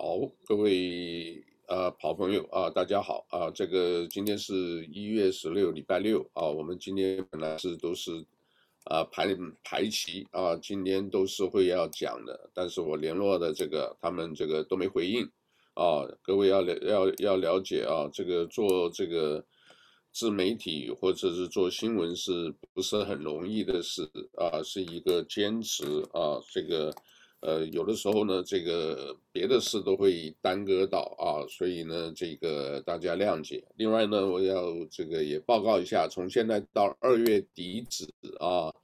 好，各位呃跑朋友啊，大家好啊，这个今天是一月十六，礼拜六啊，我们今天本来是都是啊排排期啊，今天都是会要讲的，但是我联络的这个他们这个都没回应啊，各位要了要要了解啊，这个做这个自媒体或者是做新闻是不是很容易的事啊？是一个坚持啊，这个。呃，有的时候呢，这个别的事都会耽搁到啊，所以呢，这个大家谅解。另外呢，我要这个也报告一下，从现在到二月底止啊，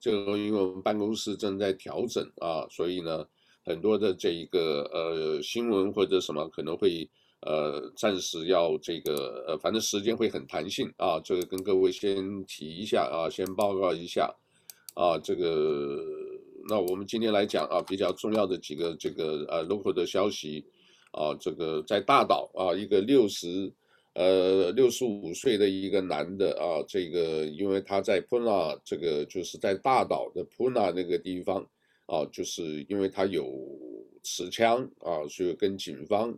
这个因为我们办公室正在调整啊，所以呢，很多的这一个呃新闻或者什么可能会呃暂时要这个呃，反正时间会很弹性啊，这个跟各位先提一下啊，先报告一下啊，这个。那我们今天来讲啊，比较重要的几个这个呃 local 的消息啊，这个在大岛啊，一个六十呃六十五岁的一个男的啊，这个因为他在 Puna 这个就是在大岛的 Puna 那个地方啊，就是因为他有持枪啊，所以跟警方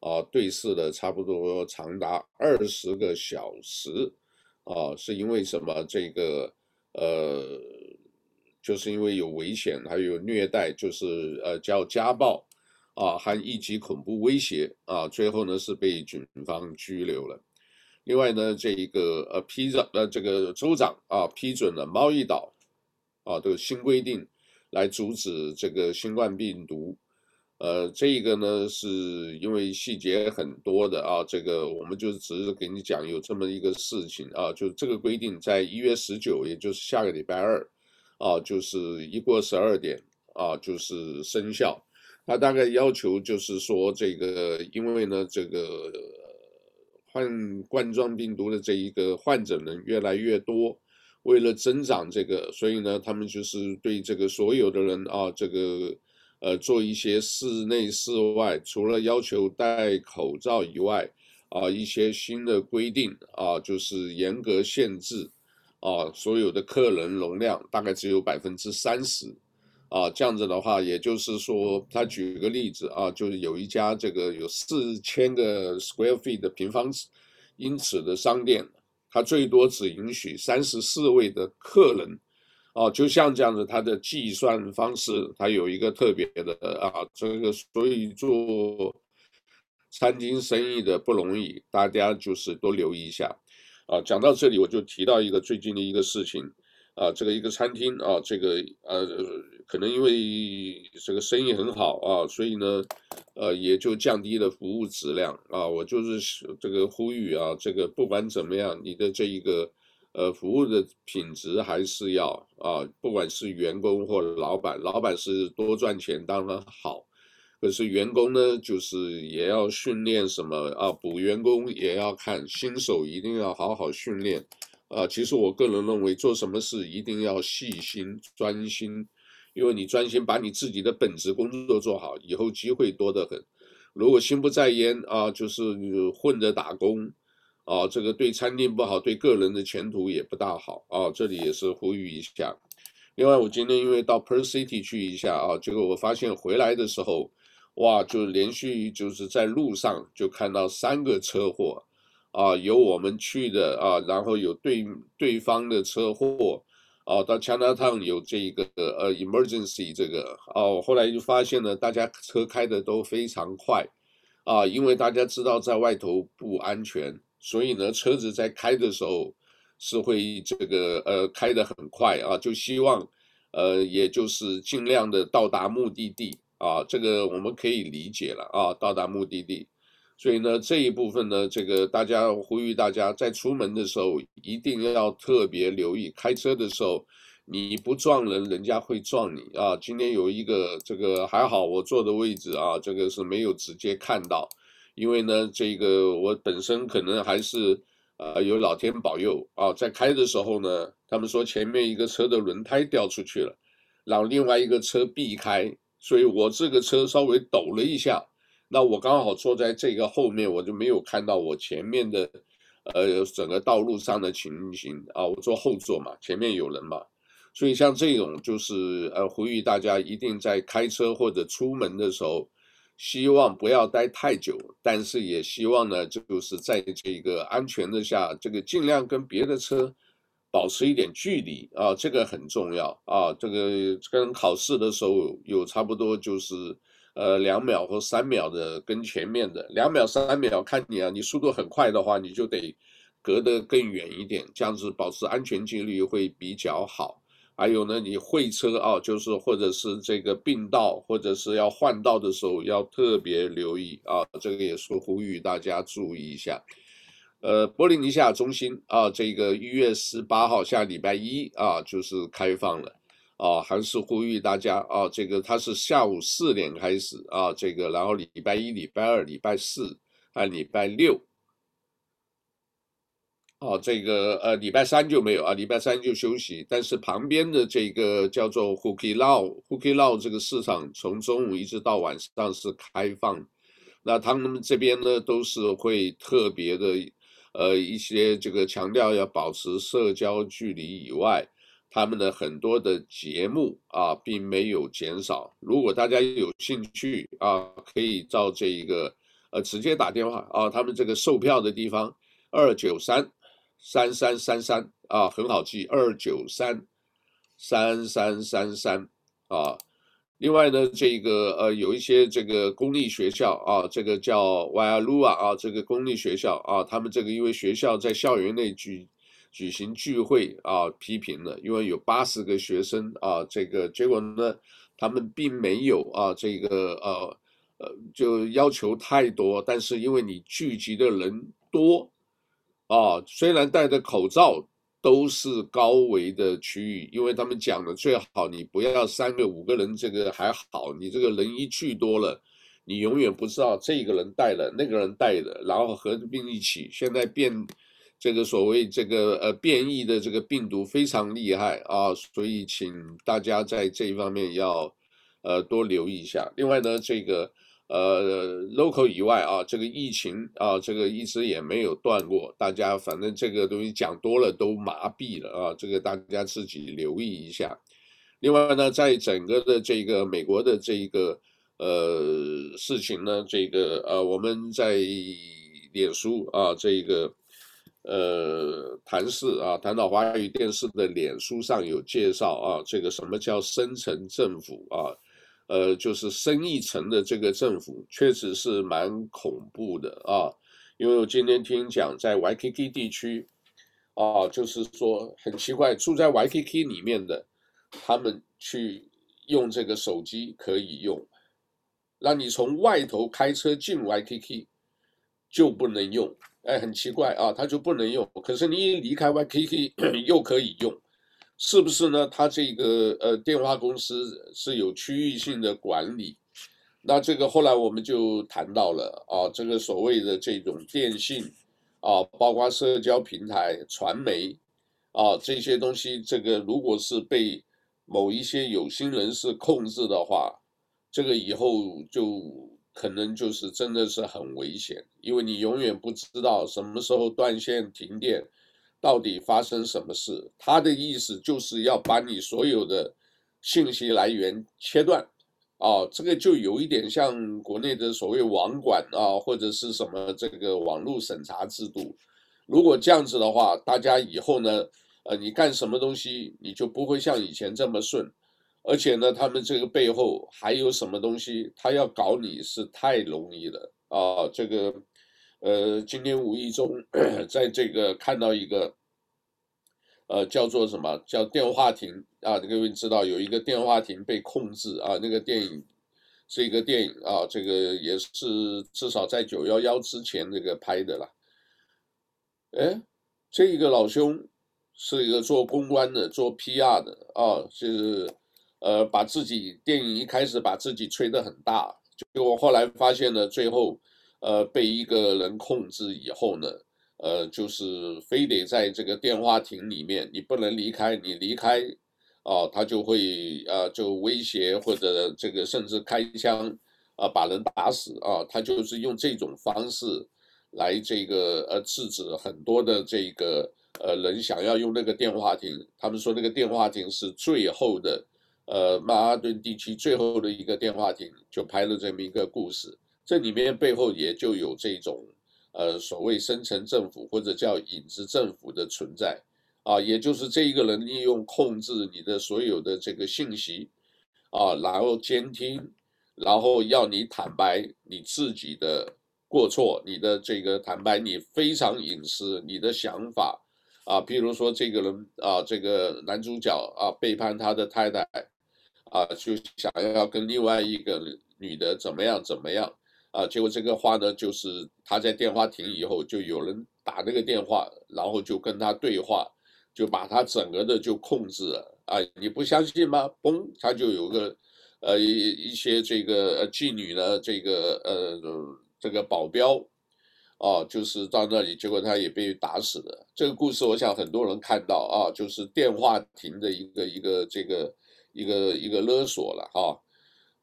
啊对峙了差不多长达二十个小时啊，是因为什么？这个呃。就是因为有危险，还有虐待，就是呃叫家暴，啊，还一级恐怖威胁啊，最后呢是被警方拘留了。另外呢，这一个呃批准呃这个州长啊批准了贸易岛啊的新规定，来阻止这个新冠病毒。呃，这个呢是因为细节很多的啊，这个我们就只是给你讲有这么一个事情啊，就这个规定在一月十九，也就是下个礼拜二。啊，就是一过十二点啊，就是生效。他大概要求就是说，这个因为呢，这个患冠状病毒的这一个患者呢越来越多，为了增长这个，所以呢，他们就是对这个所有的人啊，这个呃，做一些室内室外，除了要求戴口罩以外，啊，一些新的规定啊，就是严格限制。啊，所有的客人容量大概只有百分之三十，啊，这样子的话，也就是说，他举个例子啊，就是有一家这个有四千个 square feet 的平方英尺的商店，它最多只允许三十四位的客人，啊，就像这样子，它的计算方式，它有一个特别的啊，这个所以做餐厅生意的不容易，大家就是多留意一下。啊，讲到这里，我就提到一个最近的一个事情，啊，这个一个餐厅啊，这个呃，可能因为这个生意很好啊，所以呢，呃，也就降低了服务质量啊。我就是这个呼吁啊，这个不管怎么样，你的这一个呃服务的品质还是要啊，不管是员工或老板，老板是多赚钱当然好。可是员工呢，就是也要训练什么啊？补员工也要看新手，一定要好好训练啊。其实我个人认为，做什么事一定要细心专心，因为你专心把你自己的本职工作做好，以后机会多得很。如果心不在焉啊，就是混着打工啊，这个对餐厅不好，对个人的前途也不大好啊。这里也是呼吁一下。另外，我今天因为到 Per City 去一下啊，结果我发现回来的时候。哇，就连续就是在路上就看到三个车祸，啊，有我们去的啊，然后有对对方的车祸，啊，到 Chinatown 有这个呃 emergency 这个，哦，后来就发现呢大家车开的都非常快，啊，因为大家知道在外头不安全，所以呢，车子在开的时候是会这个呃开得很快啊，就希望呃也就是尽量的到达目的地。啊，这个我们可以理解了啊，到达目的地，所以呢，这一部分呢，这个大家呼吁大家在出门的时候一定要特别留意，开车的时候你不撞人，人家会撞你啊。今天有一个这个还好，我坐的位置啊，这个是没有直接看到，因为呢，这个我本身可能还是呃有老天保佑啊，在开的时候呢，他们说前面一个车的轮胎掉出去了，让另外一个车避开。所以我这个车稍微抖了一下，那我刚好坐在这个后面，我就没有看到我前面的，呃，整个道路上的情形啊。我坐后座嘛，前面有人嘛，所以像这种就是呃，呼吁大家一定在开车或者出门的时候，希望不要待太久，但是也希望呢，就是在这个安全的下，这个尽量跟别的车保持一点距离啊，这个很重要啊。这个跟考试的时候有差不多，就是呃两秒或三秒的跟前面的两秒三秒，看你啊，你速度很快的话，你就得隔得更远一点，这样子保持安全距离会比较好。还有呢，你会车啊，就是或者是这个并道，或者是要换道的时候，要特别留意啊。这个也是呼吁大家注意一下。呃，波利尼西亚中心啊，这个一月十八号下礼拜一啊，就是开放了啊，还是呼吁大家啊，这个它是下午四点开始啊，这个然后礼拜一、礼拜二、礼拜四啊礼拜六。哦，这个呃，礼拜三就没有啊，礼拜三就休息。但是旁边的这个叫做 Hukilau，Hukilau 这个市场从中午一直到晚上是开放。那他们这边呢，都是会特别的，呃，一些这个强调要保持社交距离以外，他们的很多的节目啊，并没有减少。如果大家有兴趣啊，可以照这一个呃直接打电话啊，他们这个售票的地方二九三。三三三三啊，很好记，二九三三三三三啊。另外呢，这个呃，有一些这个公立学校啊，这个叫 Waialua 啊，这个公立学校啊，他们这个因为学校在校园内举举行聚会啊，批评了，因为有八十个学生啊，这个结果呢，他们并没有啊，这个呃呃，就要求太多，但是因为你聚集的人多。啊，虽然戴着口罩，都是高危的区域，因为他们讲的最好你不要三个五个人，这个还好，你这个人一聚多了，你永远不知道这个人带了，那个人带的，然后合并一起。现在变这个所谓这个呃变异的这个病毒非常厉害啊，所以请大家在这一方面要呃多留意一下。另外呢，这个。呃，local 以外啊，这个疫情啊，这个一直也没有断过。大家反正这个东西讲多了都麻痹了啊，这个大家自己留意一下。另外呢，在整个的这个美国的这一个呃事情呢，这个呃我们在脸书啊，这个呃谭氏啊，谭岛华语电视的脸书上有介绍啊，这个什么叫深层政府啊？呃，就是深一层的这个政府，确实是蛮恐怖的啊。因为我今天听讲，在 YKK 地区，啊，就是说很奇怪，住在 YKK 里面的，他们去用这个手机可以用，让你从外头开车进 YKK 就不能用，哎，很奇怪啊，他就不能用。可是你一离开 YKK 又可以用。是不是呢？他这个呃电话公司是有区域性的管理，那这个后来我们就谈到了啊，这个所谓的这种电信啊，包括社交平台、传媒啊这些东西，这个如果是被某一些有心人士控制的话，这个以后就可能就是真的是很危险，因为你永远不知道什么时候断线、停电。到底发生什么事？他的意思就是要把你所有的信息来源切断，啊，这个就有一点像国内的所谓网管啊，或者是什么这个网络审查制度。如果这样子的话，大家以后呢，呃，你干什么东西你就不会像以前这么顺，而且呢，他们这个背后还有什么东西，他要搞你是太容易了啊，这个。呃，今天无意中 在这个看到一个，呃，叫做什么叫电话亭啊？各位知道有一个电话亭被控制啊？那个电影是一个电影啊，这个也是至少在九幺幺之前那个拍的了。哎，这一个老兄是一个做公关的，做 PR 的啊，就是呃，把自己电影一开始把自己吹得很大，结果后来发现呢，最后。呃，被一个人控制以后呢，呃，就是非得在这个电话亭里面，你不能离开，你离开，啊，他就会呃，就威胁或者这个甚至开枪，啊，把人打死啊，他就是用这种方式来这个呃制止很多的这个呃人想要用那个电话亭，他们说那个电话亭是最后的呃曼哈顿地区最后的一个电话亭，就拍了这么一个故事。这里面背后也就有这种呃所谓深层政府或者叫影子政府的存在啊，也就是这一个人利用控制你的所有的这个信息啊，然后监听，然后要你坦白你自己的过错，你的这个坦白你非常隐私你的想法。啊，譬如说这个人啊，这个男主角啊背叛他的太太，啊，就想要跟另外一个女的怎么样怎么样，啊，结果这个话呢，就是他在电话亭以后，就有人打那个电话，然后就跟他对话，就把他整个的就控制了。啊，你不相信吗？嘣，他就有个，呃，一一些这个妓女呢，这个呃，这个保镖。哦，就是到那里，结果他也被打死了。这个故事，我想很多人看到啊，就是电话亭的一个一个这个一个一个勒索了哈、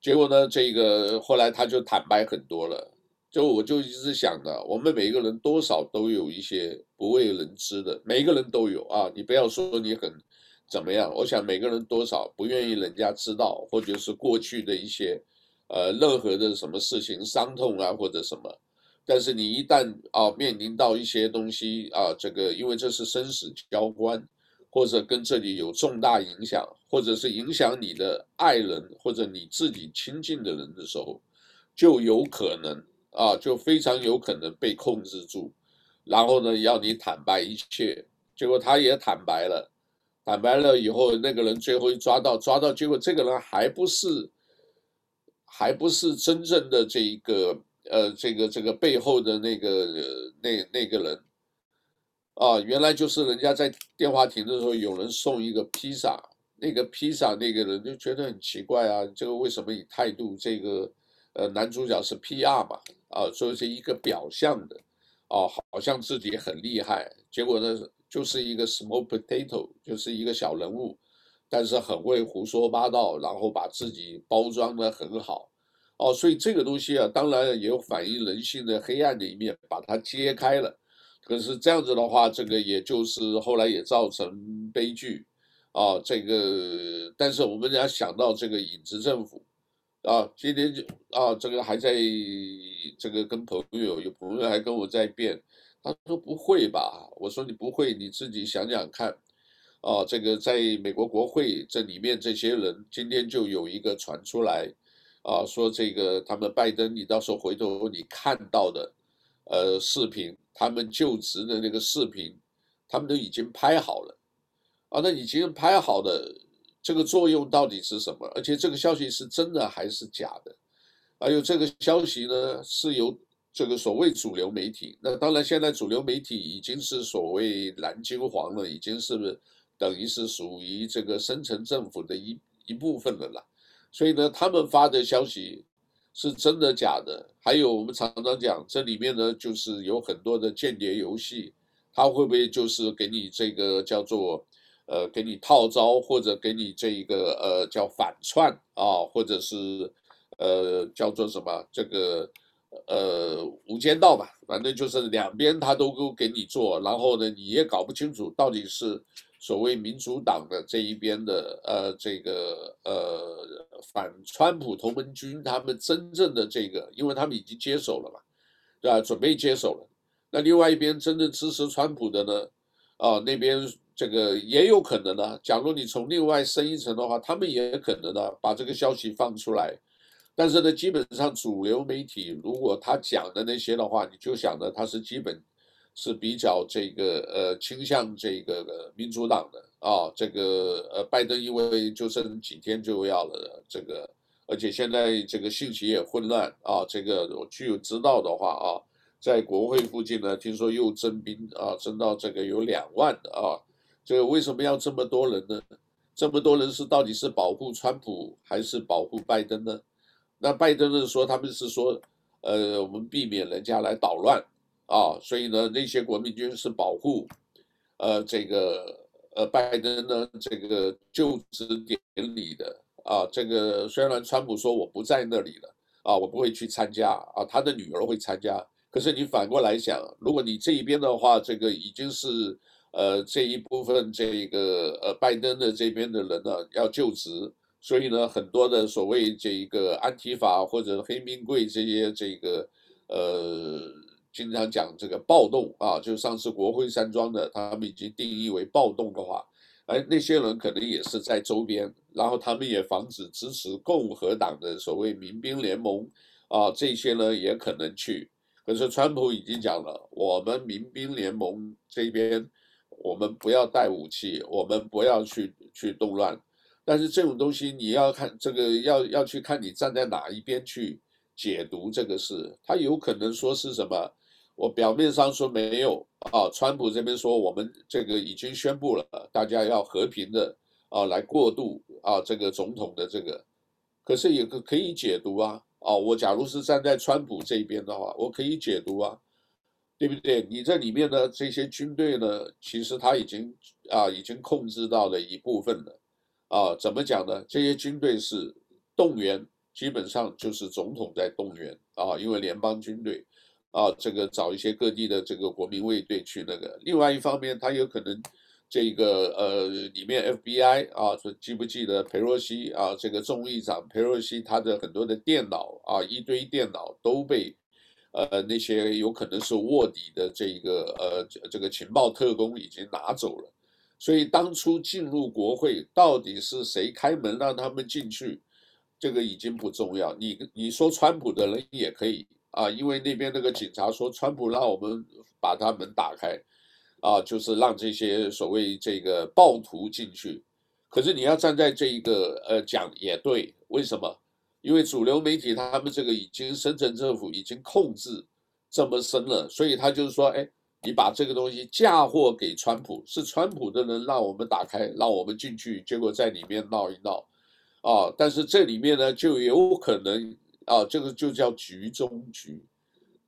结果呢，这个后来他就坦白很多了。就我就一直想的，我们每一个人多少都有一些不为人知的，每一个人都有啊。你不要说你很怎么样，我想每个人多少不愿意人家知道，或者是过去的一些呃任何的什么事情伤痛啊，或者什么。但是你一旦啊面临到一些东西啊，这个因为这是生死交关，或者跟这里有重大影响，或者是影响你的爱人或者你自己亲近的人的时候，就有可能啊，就非常有可能被控制住，然后呢要你坦白一切，结果他也坦白了，坦白了以后，那个人最后一抓到抓到，结果这个人还不是，还不是真正的这一个。呃，这个这个背后的那个呃那那个人，啊，原来就是人家在电话亭的时候有人送一个披萨，那个披萨那个人就觉得很奇怪啊，这个为什么以态度？这个呃男主角是 PR 嘛，啊，所以是一个表象的，啊，好像自己很厉害，结果呢就是一个 small potato，就是一个小人物，但是很会胡说八道，然后把自己包装的很好。哦，所以这个东西啊，当然也有反映人性的黑暗的一面，把它揭开了。可是这样子的话，这个也就是后来也造成悲剧，啊，这个，但是我们要想到这个影子政府，啊，今天就啊，这个还在这个跟朋友，有朋友还跟我在辩，他说不会吧？我说你不会，你自己想想看，啊，这个在美国国会这里面这些人，今天就有一个传出来。啊，说这个他们拜登，你到时候回头你看到的，呃，视频，他们就职的那个视频，他们都已经拍好了，啊，那已经拍好的这个作用到底是什么？而且这个消息是真的还是假的？还有这个消息呢，是由这个所谓主流媒体，那当然现在主流媒体已经是所谓蓝金黄了，已经是等于是属于这个深层政府的一一部分了啦。所以呢，他们发的消息是真的假的？还有我们常常讲，这里面呢，就是有很多的间谍游戏，他会不会就是给你这个叫做呃，给你套招，或者给你这一个呃叫反串啊，或者是呃叫做什么这个呃无间道吧，反正就是两边他都给你做，然后呢，你也搞不清楚到底是。所谓民主党的这一边的呃这个呃反川普同盟军，他们真正的这个，因为他们已经接手了嘛，对吧？准备接手了。那另外一边真正支持川普的呢，啊那边这个也有可能呢。假如你从另外深一层的话，他们也可能呢把这个消息放出来。但是呢，基本上主流媒体如果他讲的那些的话，你就想着他是基本。是比较这个呃倾向这个民主党的啊，这个呃拜登因为就剩几天就要了这个，而且现在这个信息也混乱啊，这个我据知道的话啊，在国会附近呢，听说又征兵啊，征到这个有两万的啊，这个为什么要这么多人呢？这么多人是到底是保护川普还是保护拜登呢？那拜登呢说他们是说，呃，我们避免人家来捣乱。啊，所以呢，那些国民军是保护，呃，这个呃，拜登呢，这个就职典礼的啊，这个虽然川普说我不在那里了啊，我不会去参加啊，他的女儿会参加。可是你反过来想，如果你这一边的话，这个已经是呃这一部分这个呃拜登的这边的人呢要就职，所以呢，很多的所谓这一个安提法或者黑名贵这些这个呃，经常讲这个暴动啊，就上次国会山庄的，他们已经定义为暴动的话，哎，那些人可能也是在周边，然后他们也防止支持共和党的所谓民兵联盟啊，这些呢也可能去。可是川普已经讲了，我们民兵联盟这边，我们不要带武器，我们不要去去动乱。但是这种东西你要看这个要要去看你站在哪一边去解读这个事，他有可能说是什么？我表面上说没有啊，川普这边说我们这个已经宣布了，大家要和平的啊来过渡啊这个总统的这个，可是也可可以解读啊啊，我假如是站在川普这边的话，我可以解读啊，对不对？你这里面的这些军队呢，其实他已经啊已经控制到了一部分了。啊，怎么讲呢？这些军队是动员，基本上就是总统在动员啊，因为联邦军队啊，这个找一些各地的这个国民卫队去那个。另外一方面，他有可能这个呃，里面 FBI 啊，记不记得裴洛西啊，这个众议长裴洛西他的很多的电脑啊，一堆电脑都被呃那些有可能是卧底的这个呃这个情报特工已经拿走了。所以当初进入国会到底是谁开门让他们进去，这个已经不重要。你你说川普的人也可以啊，因为那边那个警察说川普让我们把他门打开，啊，就是让这些所谓这个暴徒进去。可是你要站在这一个呃讲也对，为什么？因为主流媒体他们这个已经深圳政府已经控制这么深了，所以他就是说，哎。你把这个东西嫁祸给川普，是川普的人让我们打开，让我们进去，结果在里面闹一闹，啊！但是这里面呢，就有可能啊，这个就叫局中局，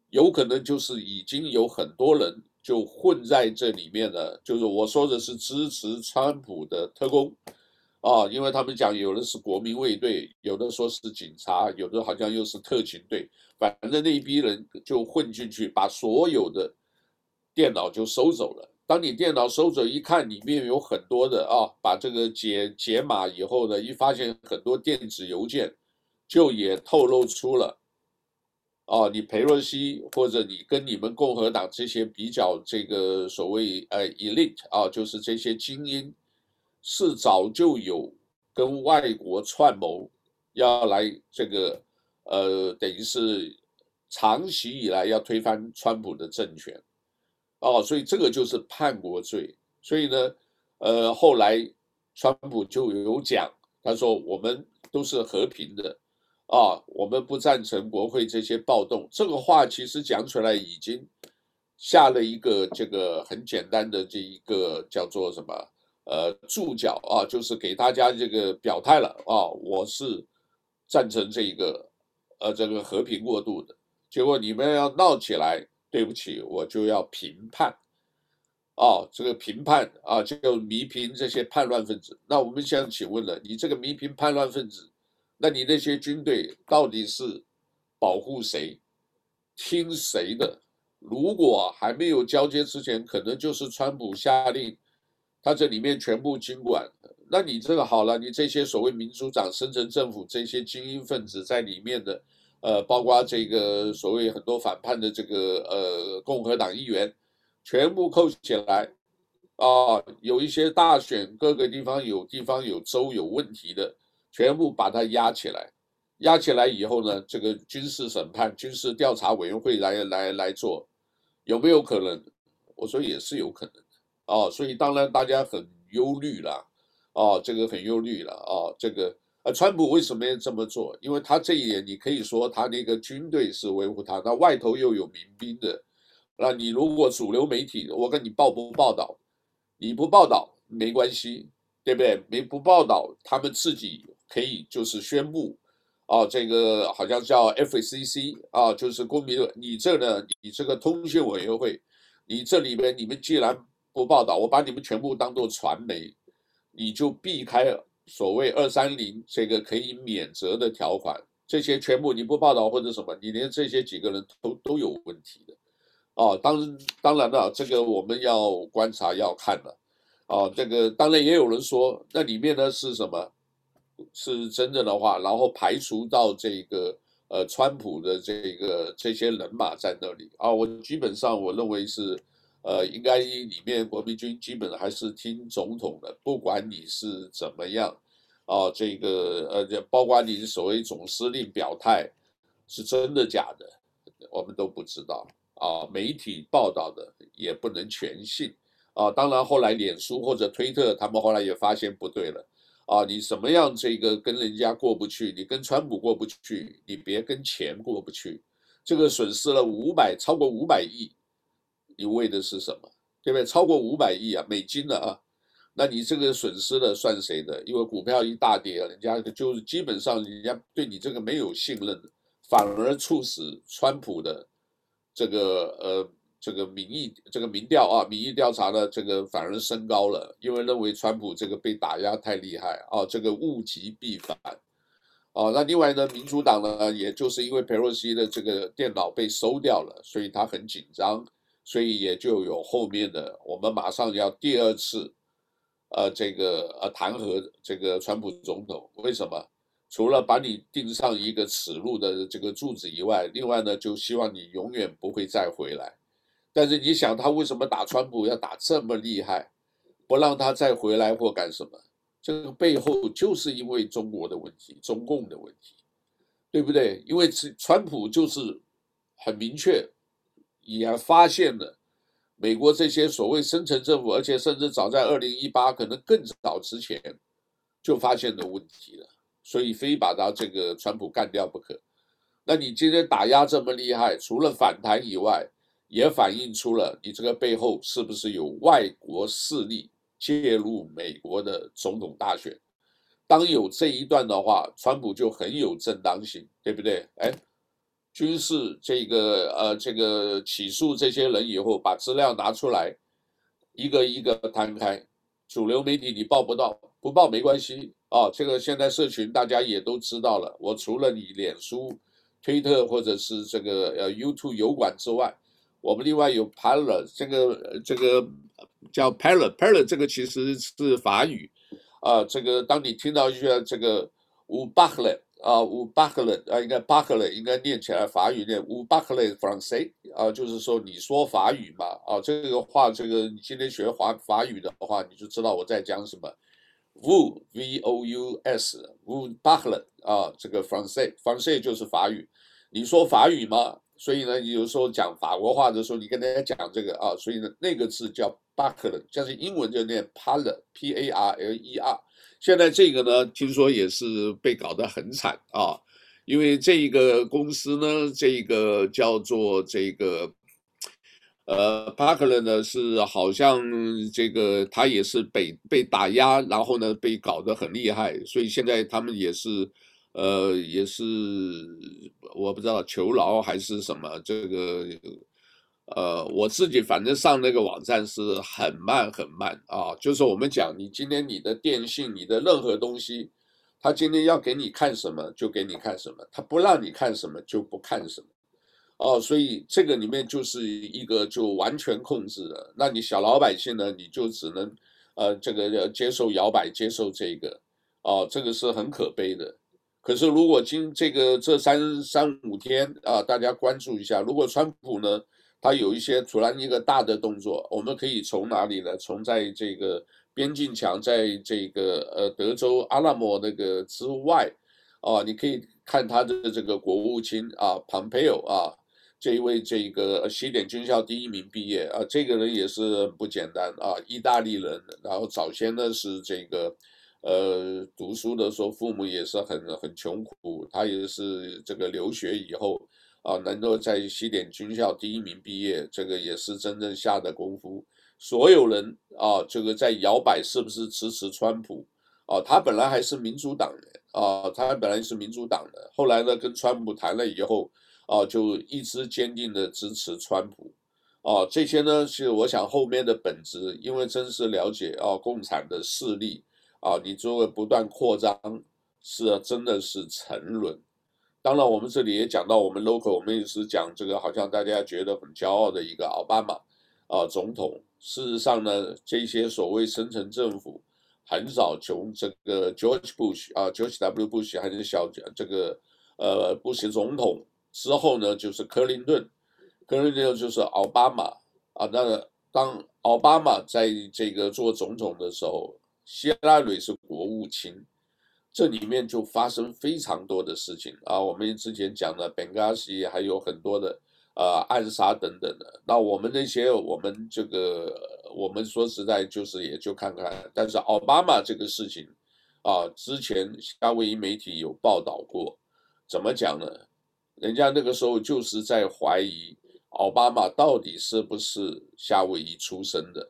有可能就是已经有很多人就混在这里面了，就是我说的是支持川普的特工，啊，因为他们讲有的是国民卫队，有的说是警察，有的好像又是特勤队，反正那一批人就混进去，把所有的。电脑就收走了。当你电脑收走一看，里面有很多的啊，把这个解解码以后呢，一发现很多电子邮件，就也透露出了，啊，你裴洛西或者你跟你们共和党这些比较这个所谓呃 elite 啊，就是这些精英，是早就有跟外国串谋，要来这个呃，等于是长期以来要推翻川普的政权。哦，所以这个就是叛国罪。所以呢，呃，后来川普就有讲，他说我们都是和平的，啊，我们不赞成国会这些暴动。这个话其实讲出来已经下了一个这个很简单的这一个叫做什么呃注脚啊，就是给大家这个表态了啊，我是赞成这一个呃这个和平过渡的。结果你们要闹起来。对不起，我就要评判，哦，这个评判啊，就弥平这些叛乱分子。那我们想请问了，你这个弥平叛乱分子，那你那些军队到底是保护谁、听谁的？如果还没有交接之前，可能就是川普下令，他这里面全部经管。那你这个好了，你这些所谓民主党、深层政府这些精英分子在里面的。呃，包括这个所谓很多反叛的这个呃共和党议员，全部扣起来啊，有一些大选各个地方有地方有州有问题的，全部把它压起来，压起来以后呢，这个军事审判、军事调查委员会来来来做，有没有可能？我说也是有可能啊，所以当然大家很忧虑了啊，这个很忧虑了啊，这个。川普为什么要这么做？因为他这一点，你可以说他那个军队是维护他，那外头又有民兵的。那你如果主流媒体，我跟你报不报道？你不报道没关系，对不对？没不报道，他们自己可以就是宣布，啊，这个好像叫 FCC 啊，就是公民，你这呢，你这个通讯委员会，你这里边你们既然不报道，我把你们全部当做传媒，你就避开。所谓二三零这个可以免责的条款，这些全部你不报道或者什么，你连这些几个人都都有问题的，哦，当当然了，这个我们要观察要看了，哦，这个当然也有人说，那里面呢是什么？是真正的话，然后排除到这个呃川普的这个这些人马在那里啊，我基本上我认为是呃应该里面国民军基本还是听总统的，不管你是怎么样啊，这个呃包括你所谓总司令表态是真的假的，我们都不知道啊，媒体报道的也不能全信。啊，当然，后来脸书或者推特，他们后来也发现不对了。啊，你什么样这个跟人家过不去？你跟川普过不去，你别跟钱过不去。这个损失了五百，超过五百亿，你为的是什么？对不对？超过五百亿啊，美金了啊，那你这个损失了算谁的？因为股票一大跌，人家就是基本上人家对你这个没有信任，反而促使川普的这个呃。这个民意，这个民调啊，民意调查呢，这个反而升高了，因为认为川普这个被打压太厉害啊，这个物极必反，啊，那另外呢，民主党呢，也就是因为佩洛西的这个电脑被收掉了，所以他很紧张，所以也就有后面的，我们马上要第二次，呃，这个呃弹劾这个川普总统，为什么？除了把你钉上一个耻辱的这个柱子以外，另外呢，就希望你永远不会再回来。但是你想他为什么打川普要打这么厉害，不让他再回来或干什么？这个背后就是因为中国的问题，中共的问题，对不对？因为川普就是很明确，也发现了美国这些所谓深层政府，而且甚至早在二零一八可能更早之前就发现的问题了，所以非把他这个川普干掉不可。那你今天打压这么厉害，除了反弹以外，也反映出了你这个背后是不是有外国势力介入美国的总统大选？当有这一段的话，川普就很有正当性，对不对？哎，军事这个呃这个起诉这些人以后，把资料拿出来，一个一个摊开，主流媒体你报不到，不报没关系啊。这个现在社群大家也都知道了，我除了你脸书、推特或者是这个呃 YouTube 油管之外。我们另外有 Parler，这个这个叫 Parler，Parler 这个其实是法语，啊，这个当你听到一些这个 Vous parlez 啊，Vous parlez 啊，应该 parler 应该念起来法语念 Vous parlez français 啊，就是说你说法语嘛，啊，这个话这个你今天学法法语的话，你就知道我在讲什么。Vous V O U S，Vous parlez 啊，这个 français，français 就是法语，你说法语吗？所以呢，你有时候讲法国话的时候，你跟大家讲这个啊，所以呢，那个字叫 parler，像是英文就念 parler，p a r l e r。现在这个呢，听说也是被搞得很惨啊，因为这一个公司呢，这个叫做这个呃 parler 呢，是好像这个他也是被被打压，然后呢被搞得很厉害，所以现在他们也是。呃，也是我不知道求饶还是什么，这个呃，我自己反正上那个网站是很慢很慢啊。就是我们讲，你今天你的电信，你的任何东西，他今天要给你看什么就给你看什么，他不让你看什么就不看什么。哦，所以这个里面就是一个就完全控制了。那你小老百姓呢，你就只能呃这个要接受摇摆，接受这个，哦，这个是很可悲的。可是，如果今这个这三三五天啊，大家关注一下，如果川普呢，他有一些突然一个大的动作，我们可以从哪里呢？从在这个边境墙，在这个呃德州阿拉莫那个之外，啊，你可以看他的这个国务卿啊，Pompeo 啊，这一位这个西点军校第一名毕业啊，这个人也是不简单啊，意大利人，然后早先呢是这个。呃，读书的时候父母也是很很穷苦，他也是这个留学以后啊，能够在西点军校第一名毕业，这个也是真正下的功夫。所有人啊，这个在摇摆是不是支持川普啊？他本来还是民主党人啊，他本来是民主党的，后来呢跟川普谈了以后啊，就一直坚定的支持川普啊。这些呢是我想后面的本质，因为真是了解啊共产的势力。啊，你作为不断扩张，是，真的是沉沦。当然，我们这里也讲到，我们 local，我们也是讲这个，好像大家觉得很骄傲的一个奥巴马啊总统。事实上呢，这些所谓深层政府，很少从这个 George Bush 啊，George W. Bush 还是小这个呃布什总统之后呢，就是克林顿，克林顿就是奥巴马啊。那当奥巴马在这个做总统的时候，希拉蕊是国务卿。这里面就发生非常多的事情啊，我们之前讲的本嘎西还有很多的呃暗杀等等的。那我们那些我们这个我们说实在就是也就看看，但是奥巴马这个事情啊，之前夏威夷媒体有报道过，怎么讲呢？人家那个时候就是在怀疑奥巴马到底是不是夏威夷出生的。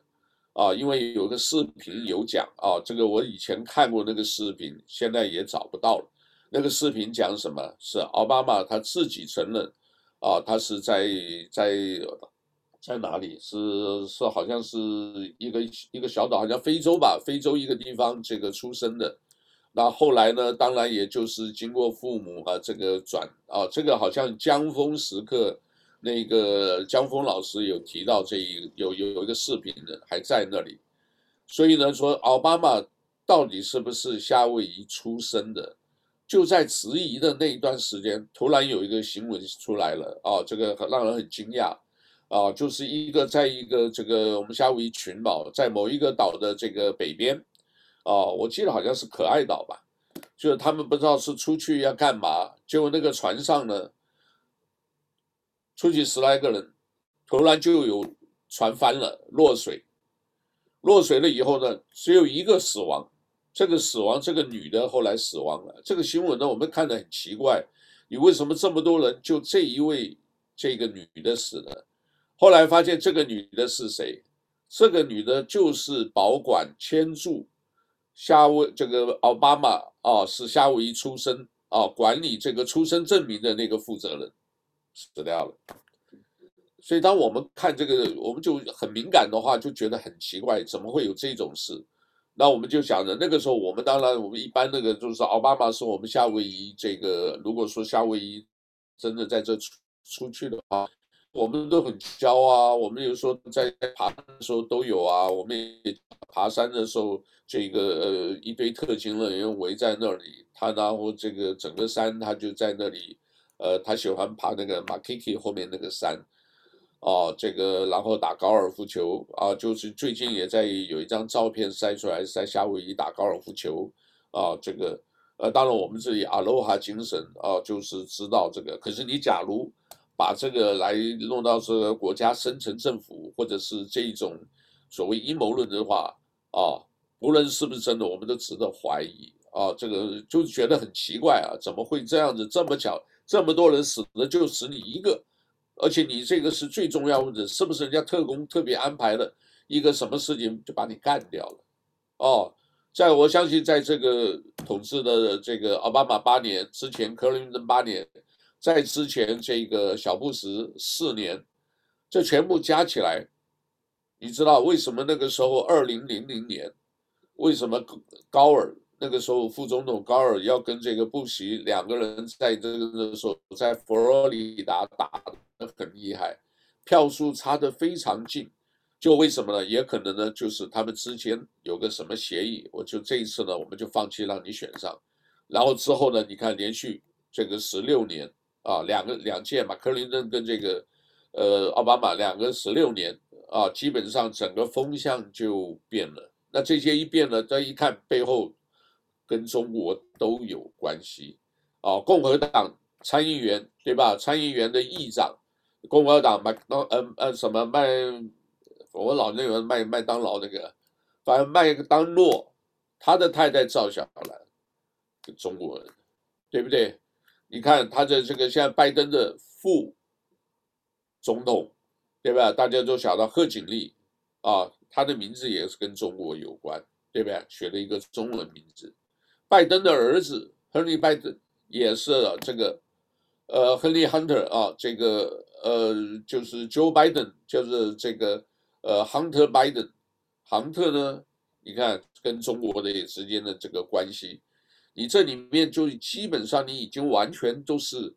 啊，因为有个视频有讲啊，这个我以前看过那个视频，现在也找不到了。那个视频讲什么？是奥巴马他自己承认，啊，他是在在在哪里？是是好像是一个一个小岛，好像非洲吧，非洲一个地方这个出生的。那后来呢，当然也就是经过父母啊这个转啊，这个好像江峰时刻。那个江峰老师有提到这一有有有一个视频的还在那里，所以呢说奥巴马到底是不是夏威夷出生的，就在质疑的那一段时间，突然有一个新闻出来了啊，这个让人很惊讶啊，就是一个在一个这个我们夏威夷群岛在某一个岛的这个北边啊，我记得好像是可爱岛吧，就是他们不知道是出去要干嘛，结果那个船上呢。出去十来个人，突然就有船翻了，落水。落水了以后呢，只有一个死亡。这个死亡，这个女的后来死亡了。这个新闻呢，我们看得很奇怪，你为什么这么多人就这一位这个女的死了？后来发现这个女的是谁？这个女的就是保管签注夏威这个奥巴马啊，是夏威夷出生啊，管理这个出生证明的那个负责人。死掉了，所以当我们看这个，我们就很敏感的话，就觉得很奇怪，怎么会有这种事？那我们就想着，那个时候我们当然，我们一般那个就是奥巴马是我们夏威夷这个，如果说夏威夷真的在这出出去的话，我们都很骄啊。我们有时候在爬的时候都有啊，我们也爬山的时候，这个呃一堆特勤人员围在那里，他然后这个整个山他就在那里。呃，他喜欢爬那个马基基后面那个山，哦，这个然后打高尔夫球啊，就是最近也在有一张照片晒出来，在夏威夷打高尔夫球啊，这个呃，当然我们这里阿罗哈精神啊，就是知道这个。可是你假如把这个来弄到这个国家深层政府，或者是这一种所谓阴谋论的话啊，无论是不是真的，我们都值得怀疑啊。这个就觉得很奇怪啊，怎么会这样子？这么巧？这么多人死了，就死你一个，而且你这个是最重要的，是不是人家特工特别安排了一个什么事情就把你干掉了？哦，在我相信，在这个统治的这个奥巴马八年之前，克林顿八年，在之前这个小布什四年，这全部加起来，你知道为什么那个时候二零零零年，为什么高尔？那个时候，副总统高尔要跟这个布什两个人在这个的时候，在佛罗里达打得很厉害，票数差得非常近。就为什么呢？也可能呢，就是他们之间有个什么协议。我就这一次呢，我们就放弃让你选上。然后之后呢，你看连续这个十六年啊，两个两届嘛，克林顿跟这个呃奥巴马两个十六年啊，基本上整个风向就变了。那这些一变了，再一看背后。跟中国都有关系，啊，共和党参议员对吧？参议员的议长，共和党麦当呃呃什么麦，我老认为麦麦当劳那个，反正麦当诺，他的太太赵小兰，中国人，对不对？你看他的这个现在拜登的副总统，对吧？大家都晓得贺锦丽啊，他的名字也是跟中国有关，对不对？取了一个中文名字。拜登的儿子亨利·拜登也是这个，呃，亨利·亨特啊，这个呃，就是 Joe Biden，就是这个呃，Hunter Biden，亨特呢，你看跟中国的之间的这个关系，你这里面就基本上你已经完全都是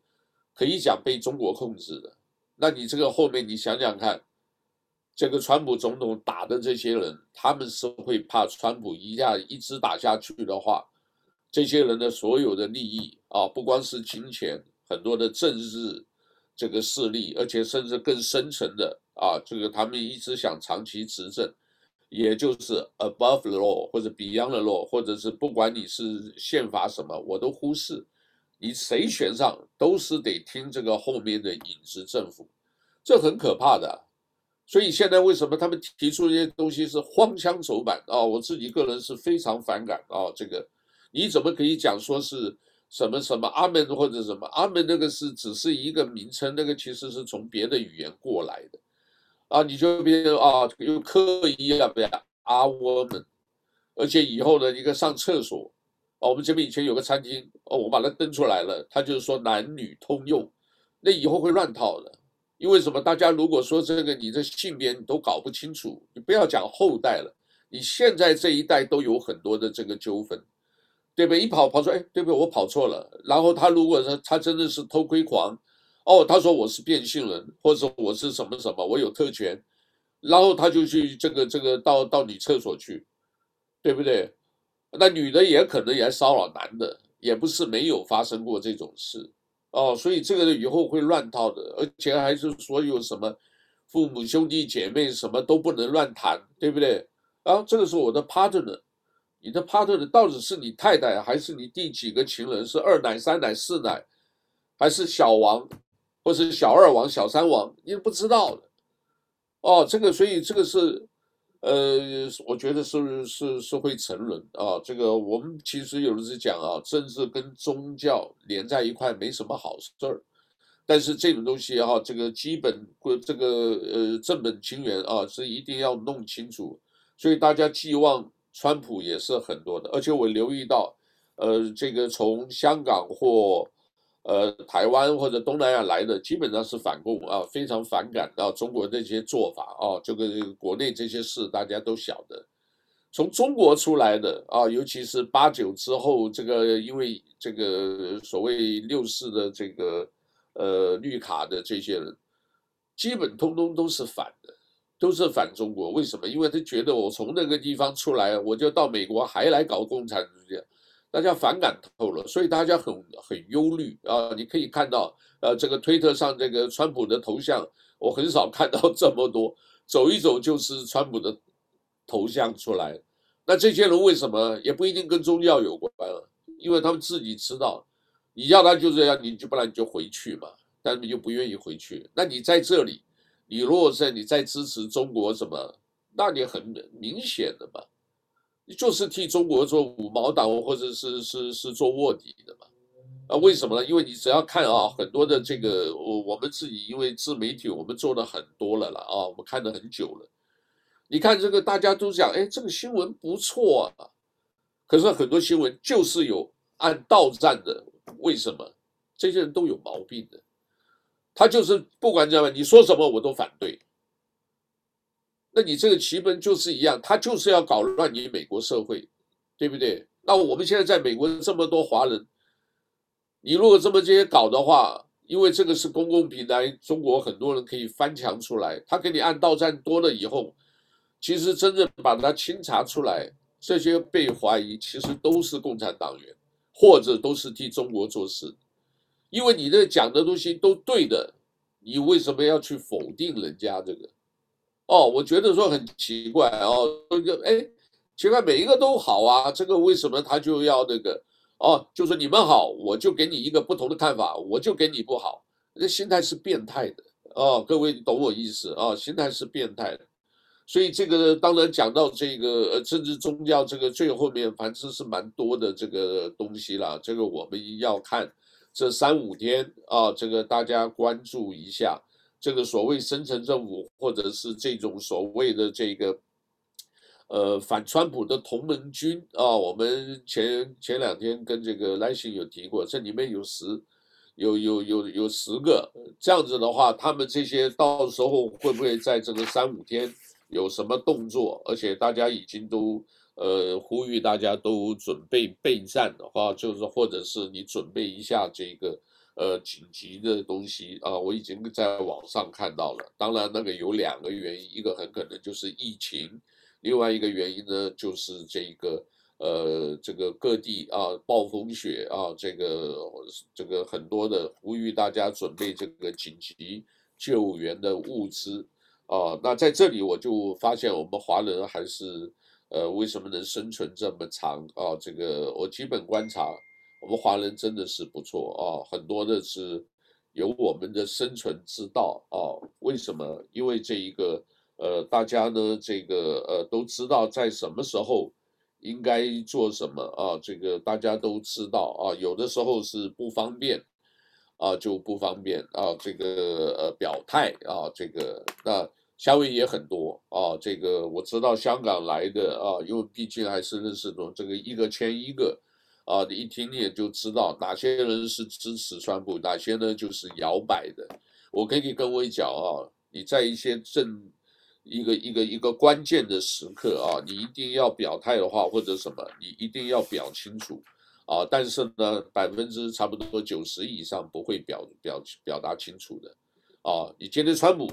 可以讲被中国控制的。那你这个后面你想想看，这个川普总统打的这些人，他们是会怕川普一下一直打下去的话，这些人的所有的利益啊，不光是金钱，很多的政治这个势力，而且甚至更深层的啊，这个他们一直想长期执政，也就是 above the law 或者 beyond the law，或者是不管你是宪法什么，我都忽视，你谁选上都是得听这个后面的影子政府，这很可怕的。所以现在为什么他们提出这些东西是荒腔走板啊？我自己个人是非常反感啊！这个你怎么可以讲说是什么什么阿门或者什么阿门？那个是只是一个名称，那个其实是从别的语言过来的啊！你就别啊，又刻意要不要阿我们？而且以后呢，一个上厕所啊，我们这边以前有个餐厅哦，我把它登出来了，它就是说男女通用，那以后会乱套的。因为什么？大家如果说这个你的性别你都搞不清楚，你不要讲后代了，你现在这一代都有很多的这个纠纷，对不对？一跑跑出，哎，对不对？我跑错了。然后他如果说他真的是偷窥狂，哦，他说我是变性人，或者我是什么什么，我有特权，然后他就去这个这个到到女厕所去，对不对？那女的也可能也骚扰男的，也不是没有发生过这种事。哦，所以这个以后会乱套的，而且还是所有什么父母兄弟姐妹什么都不能乱谈，对不对？啊，这个是我的 partner，你的 partner 到底是你太太还是你第几个情人？是二奶、三奶、四奶，还是小王，或是小二王、小三王？你不知道的。哦，这个所以这个是。呃，我觉得是是是会沉沦啊。这个我们其实有的是讲啊，政治跟宗教连在一块没什么好事儿，但是这种东西哈、啊，这个基本这个呃正本清源啊，是一定要弄清楚。所以大家寄望川普也是很多的，而且我留意到，呃，这个从香港或。呃，台湾或者东南亚来的基本上是反共啊，非常反感啊中国这些做法啊，这个国内这些事大家都晓得。从中国出来的啊，尤其是八九之后，这个因为这个所谓六四的这个呃绿卡的这些人，基本通通都是反的，都是反中国。为什么？因为他觉得我从那个地方出来，我就到美国还来搞共产主义。大家反感透了，所以大家很很忧虑啊！你可以看到，呃，这个推特上这个川普的头像，我很少看到这么多，走一走就是川普的头像出来。那这些人为什么也不一定跟宗教有关了？因为他们自己知道，你要他就这样，你就不然你就回去嘛，但是你就不愿意回去。那你在这里，你如果在你在支持中国什么，那你很明显的嘛。你就是替中国做五毛党，或者是是是做卧底的嘛？啊，为什么呢？因为你只要看啊，很多的这个我我们自己因为自媒体，我们做了很多了了啊，我们看了很久了。你看这个大家都讲，哎，这个新闻不错啊。可是很多新闻就是有按倒站的，为什么？这些人都有毛病的。他就是不管怎么样，你说什么我都反对。那你这个棋本就是一样，他就是要搞乱你美国社会，对不对？那我们现在在美国这么多华人，你如果这么这些搞的话，因为这个是公共平台，中国很多人可以翻墙出来，他给你按到站多了以后，其实真正把他清查出来，这些被怀疑其实都是共产党员，或者都是替中国做事，因为你这讲的东西都对的，你为什么要去否定人家这个？哦，我觉得说很奇怪哦，这个哎，奇怪，每一个都好啊，这个为什么他就要那个？哦，就说你们好，我就给你一个不同的看法，我就给你不好，这心态是变态的哦，各位懂我意思？哦，心态是变态的，所以这个当然讲到这个呃政治宗教这个最后面，反正是蛮多的这个东西了，这个我们要看这三五天啊，这个大家关注一下。这个所谓深层政府，或者是这种所谓的这个，呃，反川普的同盟军啊，我们前前两天跟这个来信有提过，这里面有十，有有有有十个，这样子的话，他们这些到时候会不会在这个三五天有什么动作？而且大家已经都呃呼吁大家都准备备战的话，就是或者是你准备一下这个。呃紧急的东西啊，我已经在网上看到了。当然，那个有两个原因，一个很可能就是疫情，另外一个原因呢就是这个呃这个各地啊暴风雪啊，这个这个很多的呼吁大家准备这个紧急救援的物资啊。那在这里我就发现我们华人还是。呃，为什么能生存这么长啊？这个我基本观察，我们华人真的是不错啊，很多的是有我们的生存之道啊。为什么？因为这一个呃，大家呢，这个呃，都知道在什么时候应该做什么啊。这个大家都知道啊，有的时候是不方便啊，就不方便啊。这个呃，表态啊，这个那。夏威夷也很多啊，这个我知道香港来的啊，因为毕竟还是认识的，这个一个签一个，啊，你一听你也就知道哪些人是支持川普，哪些呢就是摇摆的。我可以跟各位讲啊，你在一些正一个一个一个关键的时刻啊，你一定要表态的话或者什么，你一定要表清楚啊。但是呢，百分之差不多九十以上不会表表表达清楚的啊。你今天川普。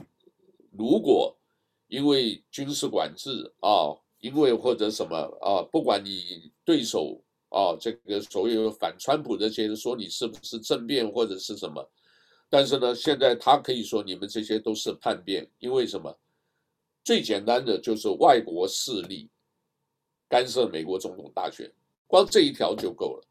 如果因为军事管制啊，因为或者什么啊，不管你对手啊，这个所谓反川普这些人说你是不是政变或者是什么，但是呢，现在他可以说你们这些都是叛变，因为什么？最简单的就是外国势力干涉美国总统大选，光这一条就够了。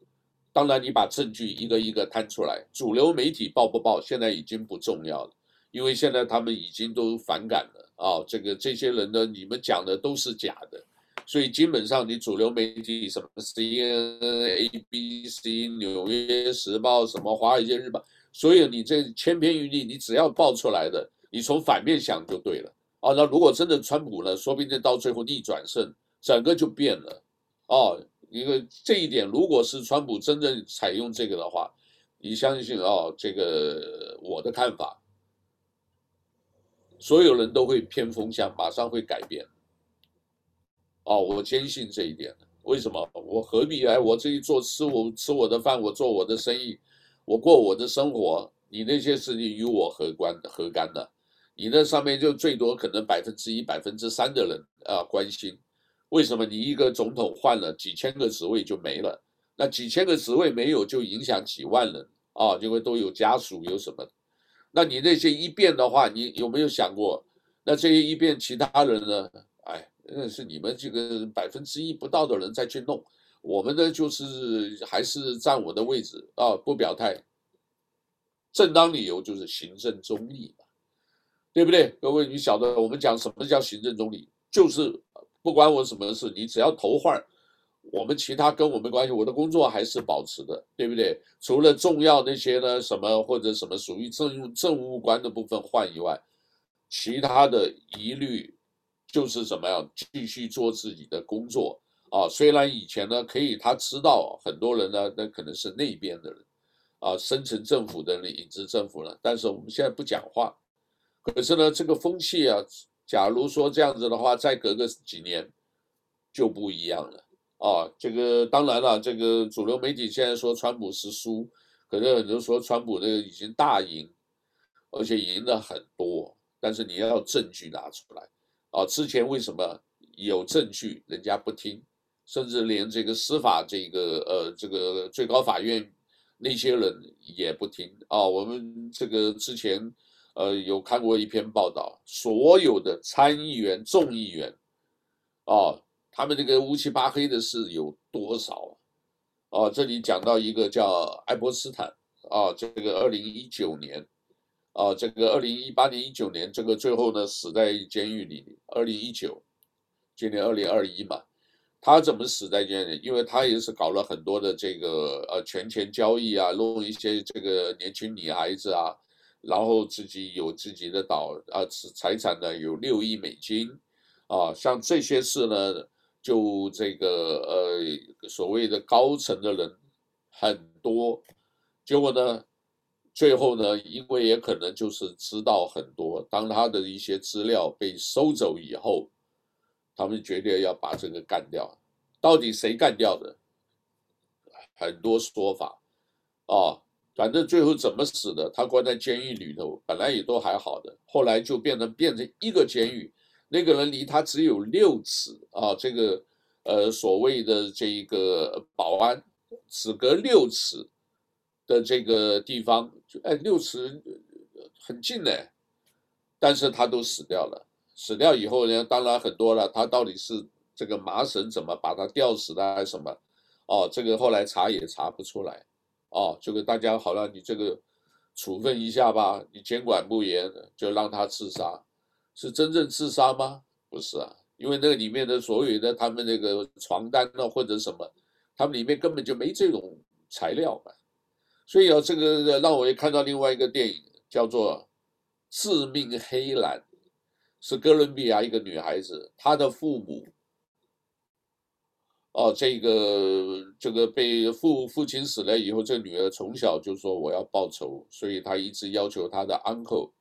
当然，你把证据一个一个摊出来，主流媒体报不报，现在已经不重要了。因为现在他们已经都反感了啊，这个这些人呢，你们讲的都是假的，所以基本上你主流媒体什么 CNN、ABC、纽约时报、什么华尔街日报，所以你这千篇一律，你只要报出来的，你从反面想就对了啊。那如果真的川普呢，说不定到最后逆转胜，整个就变了哦。因为这一点，如果是川普真正采用这个的话，你相信啊，这个我的看法。所有人都会偏风向，马上会改变。哦，我坚信这一点。为什么？我何必来？我这一做吃我吃我的饭，我做我的生意，我过我的生活。你那些事情与我何关何干呢？你那上面就最多可能百分之一、百分之三的人啊关心。为什么？你一个总统换了几千个职位就没了？那几千个职位没有，就影响几万人啊，因为都有家属有什么？那你那些一变的话，你有没有想过？那这些一变，其他人呢？哎，那是你们这个百分之一不到的人再去弄，我们呢就是还是占我的位置啊，不表态。正当理由就是行政中立嘛，对不对？各位，你晓得我们讲什么叫行政中立？就是不管我什么事，你只要头换。我们其他跟我没关系，我的工作还是保持的，对不对？除了重要那些呢，什么或者什么属于政务政务官的部分换以外，其他的一律就是怎么样继续做自己的工作啊。虽然以前呢，可以他知道很多人呢，那可能是那边的人啊，深层政府的人、影子政府呢，但是我们现在不讲话。可是呢，这个风气啊，假如说这样子的话，再隔个几年就不一样了。啊，这个当然了，这个主流媒体现在说川普是输，可是很多人说川普那个已经大赢，而且赢了很多，但是你要证据拿出来。啊，之前为什么有证据人家不听，甚至连这个司法这个呃这个最高法院那些人也不听啊？我们这个之前呃有看过一篇报道，所有的参议员、众议员啊。他们那个乌漆八黑的事有多少啊？哦，这里讲到一个叫爱泼斯坦啊，这个二零一九年，啊，这个二零一八年、一九年，这个最后呢死在监狱里。二零一九，今年二零二一嘛，他怎么死在监狱里？因为他也是搞了很多的这个呃权钱交易啊，弄一些这个年轻女孩子啊，然后自己有自己的岛啊，财产呢有六亿美金啊，像这些事呢。就这个呃所谓的高层的人很多，结果呢，最后呢，因为也可能就是知道很多，当他的一些资料被收走以后，他们决定要把这个干掉。到底谁干掉的？很多说法啊，反正最后怎么死的，他关在监狱里头，本来也都还好的，后来就变成变成一个监狱，那个人离他只有六尺啊，这个呃所谓的这一个保安只隔六尺的这个地方，就哎六尺很近呢，但是他都死掉了，死掉以后呢，当然很多了，他到底是这个麻绳怎么把他吊死的还是什么？哦，这个后来查也查不出来。哦，这个大家好了，你这个处分一下吧，你监管不严，就让他自杀，是真正自杀吗？不是啊，因为那个里面的所有的他们那个床单呢或者什么，他们里面根本就没这种材料嘛，所以啊，这个让我也看到另外一个电影叫做《致命黑蓝》，是哥伦比亚一个女孩子，她的父母。哦，这个这个被父父亲死了以后，这个女儿从小就说我要报仇，所以她一直要求她的 uncle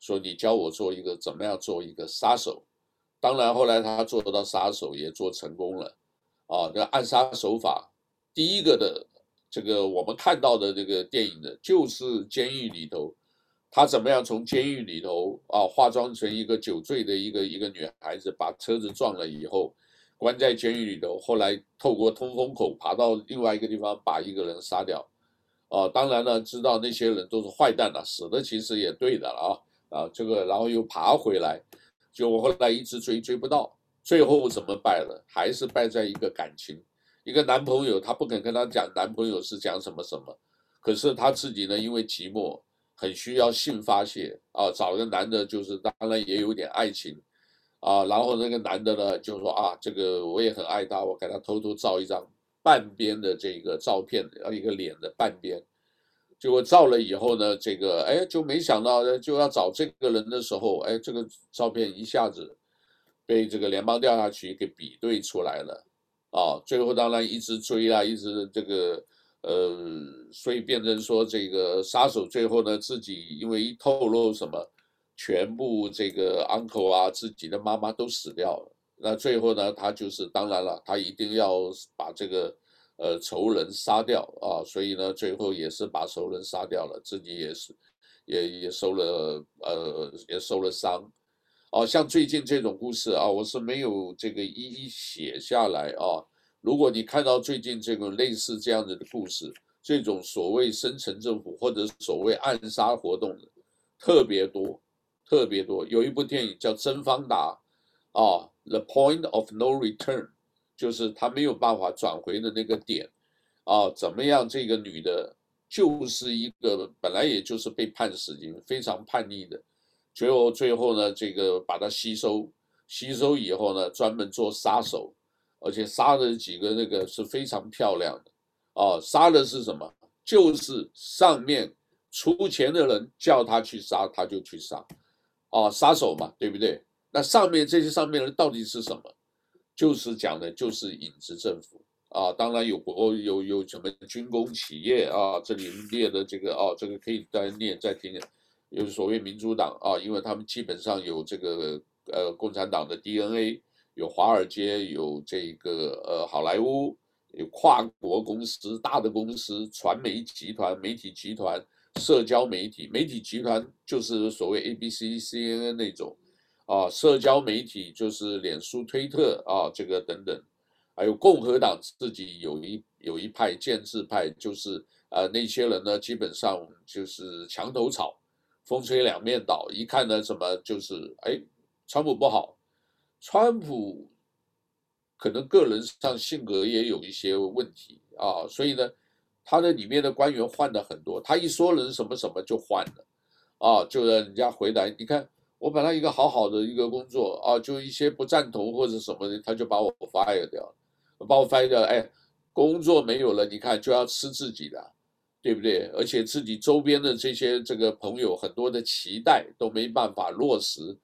说，你教我做一个怎么样做一个杀手。当然后来他做到杀手也做成功了。啊，那暗杀手法，第一个的这个我们看到的这个电影的就是监狱里头，他怎么样从监狱里头啊化妆成一个酒醉的一个一个女孩子，把车子撞了以后。关在监狱里头，后来透过通风口爬到另外一个地方，把一个人杀掉。啊，当然了，知道那些人都是坏蛋了，死的其实也对的了啊啊，这个然后又爬回来，就我后来一直追追不到，最后怎么败了？还是败在一个感情，一个男朋友，他不肯跟他讲男朋友是讲什么什么，可是他自己呢，因为寂寞，很需要性发泄啊，找个男的，就是当然也有点爱情。啊，然后那个男的呢，就说啊，这个我也很爱他，我给他偷偷照一张半边的这个照片，然后一个脸的半边。结果照了以后呢，这个哎，就没想到就要找这个人的时候，哎，这个照片一下子被这个联邦调查局给比对出来了。啊，最后当然一直追啊，一直这个呃，所以变成说这个杀手最后呢，自己因为一透露什么。全部这个 uncle 啊，自己的妈妈都死掉了。那最后呢，他就是当然了，他一定要把这个呃仇人杀掉啊。所以呢，最后也是把仇人杀掉了，自己也是也也受了呃也受了伤。哦，像最近这种故事啊，我是没有这个一一写下来啊。如果你看到最近这种类似这样子的故事，这种所谓深层政府或者所谓暗杀活动的特别多。特别多，有一部电影叫《真方达》，啊，《The Point of No Return》，就是他没有办法转回的那个点，啊，怎么样？这个女的，就是一个本来也就是被判死刑，非常叛逆的，最后最后呢，这个把她吸收，吸收以后呢，专门做杀手，而且杀的几个那个是非常漂亮的，啊，杀的是什么？就是上面出钱的人叫他去杀，他就去杀。啊，杀手嘛，对不对？那上面这些上面人到底是什么？就是讲的，就是影子政府啊。当然有国有有什么军工企业啊，这里列的这个啊，这个可以再念再听。有所谓民主党啊，因为他们基本上有这个呃共产党的 DNA，有华尔街，有这个呃好莱坞，有跨国公司、大的公司、传媒集团、媒体集团。社交媒体媒体集团就是所谓 ABC、CNN 那种，啊，社交媒体就是脸书、推特啊，这个等等，还有共和党自己有一有一派建制派，就是呃那些人呢，基本上就是墙头草，风吹两面倒，一看呢什么就是哎，川普不好，川普可能个人上性格也有一些问题啊，所以呢。他的里面的官员换了很多，他一说人什么什么就换了，啊，就让人家回来。你看，我本来一个好好的一个工作啊，就一些不赞同或者什么的，他就把我 fire 掉了，把我 fire 掉，哎，工作没有了，你看就要吃自己的，对不对？而且自己周边的这些这个朋友很多的期待都没办法落实，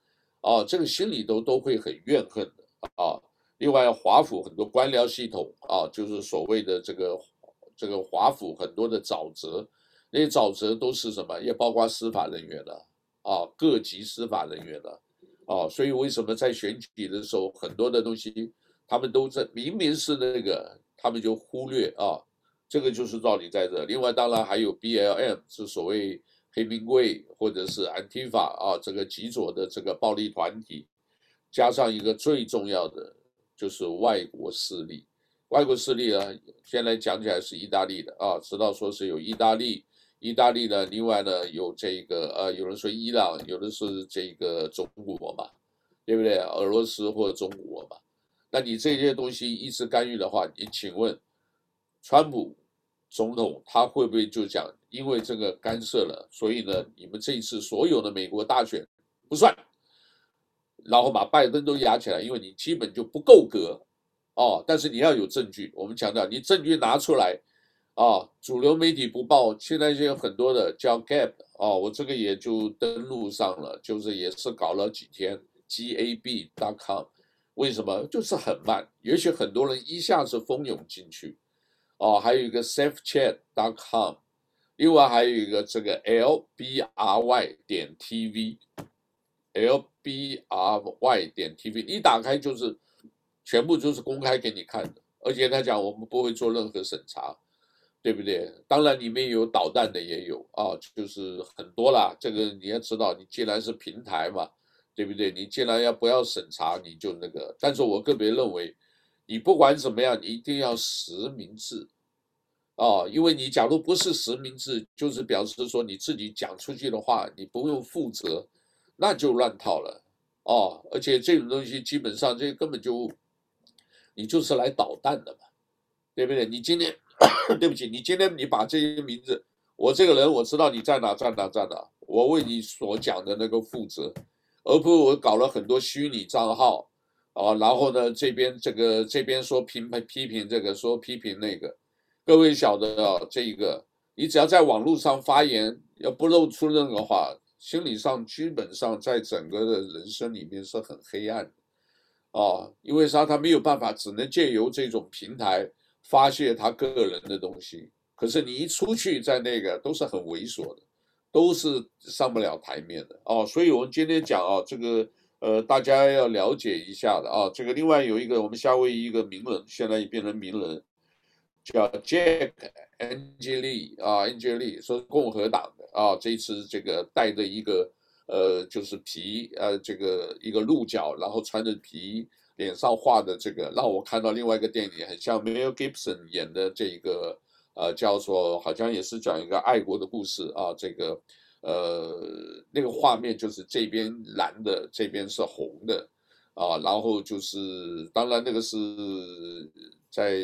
啊，这个心里都都会很怨恨的啊。另外，华府很多官僚系统啊，就是所谓的这个。这个华府很多的沼泽，那些沼泽都是什么？也包括司法人员了啊，各级司法人员了啊，所以为什么在选举的时候，很多的东西他们都在明明是那个，他们就忽略啊，这个就是道理在这。另外，当然还有 BLM 是所谓黑名贵或者是 Antifa 啊，这个极左的这个暴力团体，加上一个最重要的就是外国势力。外国势力呢，现在讲起来是意大利的啊，知道说是有意大利，意大利呢，另外呢有这个呃，有人说伊朗，有的是这个中国嘛，对不对？俄罗斯或者中国嘛。那你这些东西一直干预的话，你请问，川普总统他会不会就讲，因为这个干涉了，所以呢，你们这一次所有的美国大选不算，然后把拜登都压起来，因为你基本就不够格。哦，但是你要有证据。我们强调，你证据拿出来，啊、主流媒体不报，现在就有很多的叫 GAP 哦，我这个也就登录上了，就是也是搞了几天，Gab.com，为什么？就是很慢，也许很多人一下子蜂拥进去，哦，还有一个 SafeChat.com，另外还有一个这个 LBRY 点 TV，LBRY 点 TV，一打开就是。全部就是公开给你看的，而且他讲我们不会做任何审查，对不对？当然里面有导弹的也有啊，就是很多啦。这个你要知道，你既然是平台嘛，对不对？你既然要不要审查，你就那个。但是我个别认为，你不管怎么样，你一定要实名制啊，因为你假如不是实名制，就是表示说你自己讲出去的话，你不用负责，那就乱套了哦。而且这种东西基本上这根本就。你就是来捣蛋的嘛，对不对？你今天，对不起，你今天你把这些名字，我这个人我知道你在哪在哪在哪，我为你所讲的那个负责，而不是我搞了很多虚拟账号啊，然后呢这边这个这边说批批评这个说批评那个，各位晓得啊，这一个你只要在网络上发言，要不露出任何话，心理上基本上在整个的人生里面是很黑暗的。哦，因为啥？他没有办法，只能借由这种平台发泄他个人的东西。可是你一出去，在那个都是很猥琐的，都是上不了台面的哦。所以我们今天讲啊，这个呃，大家要了解一下的啊。这个另外有一个我们夏威夷一个名人，现在也变成名人，叫 Jack Angeli 啊，Angeli 说共和党的啊，这次这个带着一个。呃，就是皮，呃，这个一个鹿角，然后穿着皮衣，脸上画的这个，让我看到另外一个电影，很像 Mel Gibson 演的这一个，呃，叫做好像也是讲一个爱国的故事啊，这个，呃，那个画面就是这边蓝的，这边是红的，啊，然后就是当然那个是在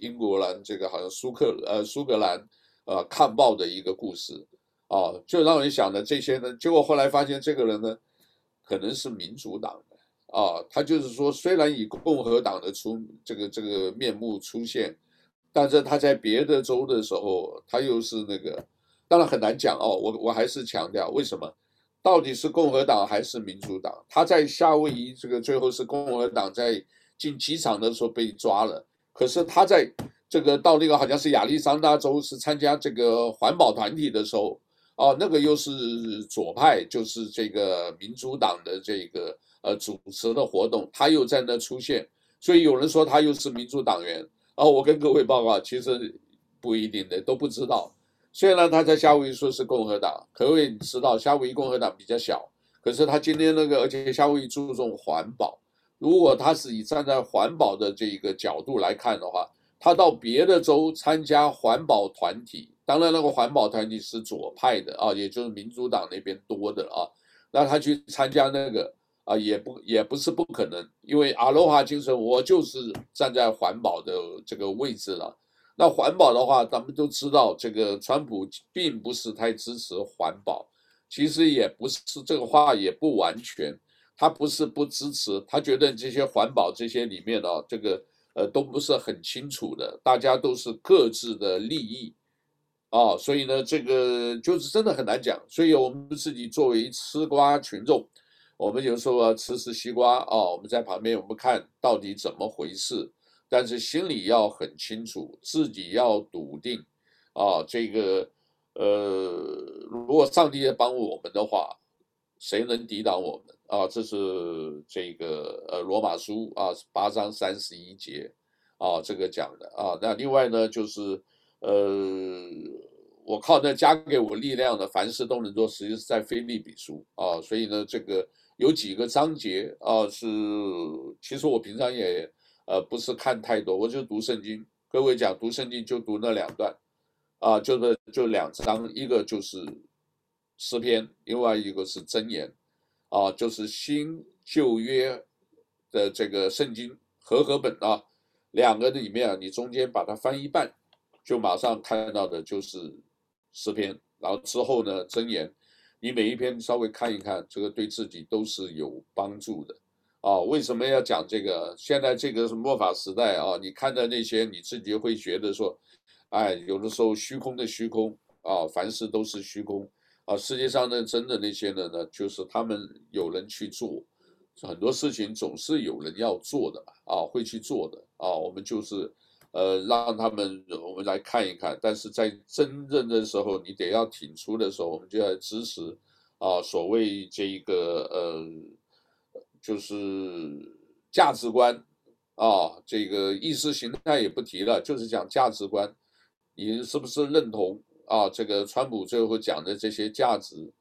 英国兰这个好像苏克呃苏格兰呃看报的一个故事。哦，就让人想的这些呢，结果后来发现这个人呢，可能是民主党啊、他就是说，虽然以共和党的出这个这个面目出现，但是他在别的州的时候，他又是那个，当然很难讲哦。我我还是强调，为什么到底是共和党还是民主党？他在夏威夷这个最后是共和党在进机场的时候被抓了，可是他在这个到那个好像是亚利桑那州是参加这个环保团体的时候。哦，那个又是左派，就是这个民主党的这个呃主持的活动，他又在那出现，所以有人说他又是民主党员。哦，我跟各位报告，其实不一定的，都不知道。虽然他在夏威夷说是共和党，可位你知道夏威夷共和党比较小，可是他今天那个，而且夏威夷注重环保，如果他是以站在环保的这一个角度来看的话，他到别的州参加环保团体。当然，那个环保团体是左派的啊，也就是民主党那边多的啊。那他去参加那个啊，也不也不是不可能，因为阿罗哈精神，我就是站在环保的这个位置了。那环保的话，咱们都知道，这个川普并不是太支持环保，其实也不是这个话也不完全，他不是不支持，他觉得这些环保这些里面啊，这个呃都不是很清楚的，大家都是各自的利益。啊、所以呢，这个就是真的很难讲。所以我们自己作为吃瓜群众，我们有时候啊吃吃西瓜啊、我们在旁边我们看到底怎么回事，但是心里要很清楚，自己要笃定啊。这个呃，如果上帝在帮我们的话，谁能抵挡我们啊？这是这个呃罗马书啊八章三十一节啊这个讲的啊。那另外呢就是。呃，我靠那加给我力量的，凡事都能做，实际是在腓立比书啊。所以呢，这个有几个章节啊，是其实我平常也呃不是看太多，我就读圣经。各位讲读圣经就读那两段啊，就是就两章，一个就是诗篇，另外一个是箴言啊，就是新旧约的这个圣经和合本啊，两个里面啊，你中间把它翻一半。就马上看到的就是诗篇，然后之后呢，箴言，你每一篇稍微看一看，这个对自己都是有帮助的啊。为什么要讲这个？现在这个是末法时代啊，你看的那些，你自己会觉得说，哎，有的时候虚空的虚空啊，凡事都是虚空啊。世界上呢，真的那些的呢，就是他们有人去做，很多事情总是有人要做的啊，会去做的啊。我们就是。呃，让他们我们来看一看，但是在真正的时候，你得要挺出的时候，我们就要支持啊，所谓这一个呃，就是价值观啊，这个意识形态也不提了，就是讲价值观，你是不是认同啊？这个川普最后讲的这些价值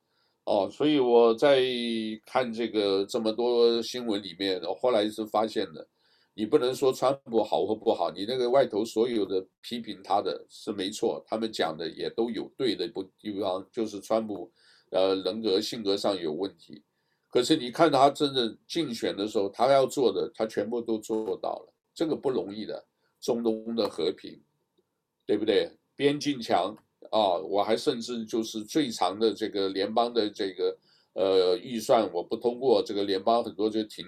哦，所以我在看这个这么多新闻里面，我后来是发现的。你不能说川普好或不好，你那个外头所有的批评他的是没错，他们讲的也都有对的不地方，就是川普，呃，人格性格上有问题。可是你看他真正竞选的时候，他要做的，他全部都做到了，这个不容易的。中东的和平，对不对？边境墙啊，我还甚至就是最长的这个联邦的这个呃预算，我不通过，这个联邦很多就停。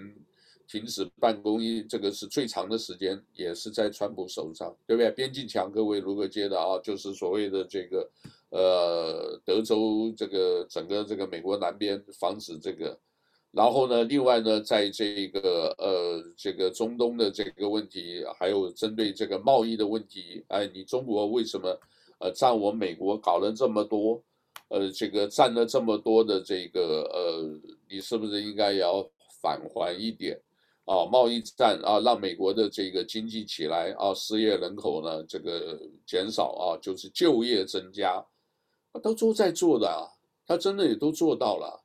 停止办公，一这个是最长的时间，也是在川普手上，对不对？边境墙，各位如果接的啊，就是所谓的这个，呃，德州这个整个这个美国南边防止这个，然后呢，另外呢，在这个呃这个中东的这个问题，还有针对这个贸易的问题，哎，你中国为什么呃占我美国搞了这么多，呃，这个占了这么多的这个呃，你是不是应该也要返还一点？啊，贸易战啊，让美国的这个经济起来啊，失业人口呢这个减少啊，就是就业增加，都都在做的啊，他真的也都做到了，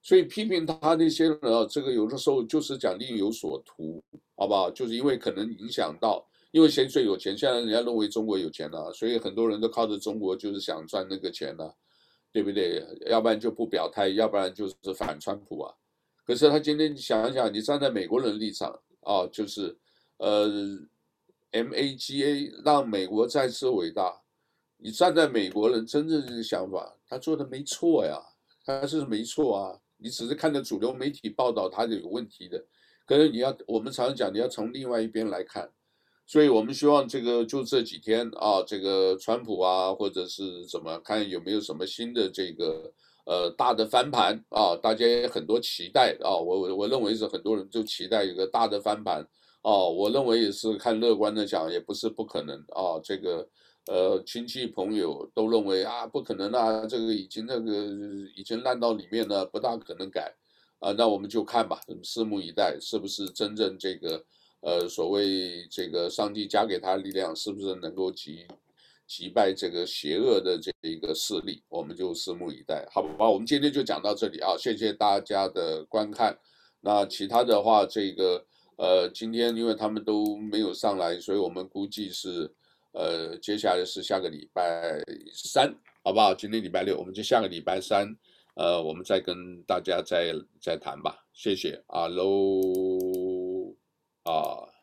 所以批评他那些人啊，这个有的时候就是讲另有所图，好不好？就是因为可能影响到，因为谁最有钱？现在人家认为中国有钱了，所以很多人都靠着中国，就是想赚那个钱了，对不对？要不然就不表态，要不然就是反川普啊。可是他今天想一想，你站在美国人立场啊，就是，呃，MAGA 让美国再次伟大。你站在美国人真正的想法，他做的没错呀，他是没错啊。你只是看着主流媒体报道他是有问题的，可是你要我们常常讲，你要从另外一边来看。所以我们希望这个就这几天啊，这个川普啊，或者是怎么看有没有什么新的这个。呃，大的翻盘啊，大家也很多期待啊，我我我认为是很多人就期待一个大的翻盘啊，我认为也是看乐观的讲，也不是不可能啊。这个呃，亲戚朋友都认为啊，不可能啊，这个已经那个已经烂到里面了，不大可能改啊。那我们就看吧，拭目以待，是不是真正这个呃所谓这个上帝加给他力量，是不是能够击？击败这个邪恶的这一个势力，我们就拭目以待，好吧？我们今天就讲到这里啊，谢谢大家的观看。那其他的话，这个呃，今天因为他们都没有上来，所以我们估计是呃，接下来是下个礼拜三，好不好？今天礼拜六，我们就下个礼拜三，呃，我们再跟大家再再谈吧。谢谢啊喽啊。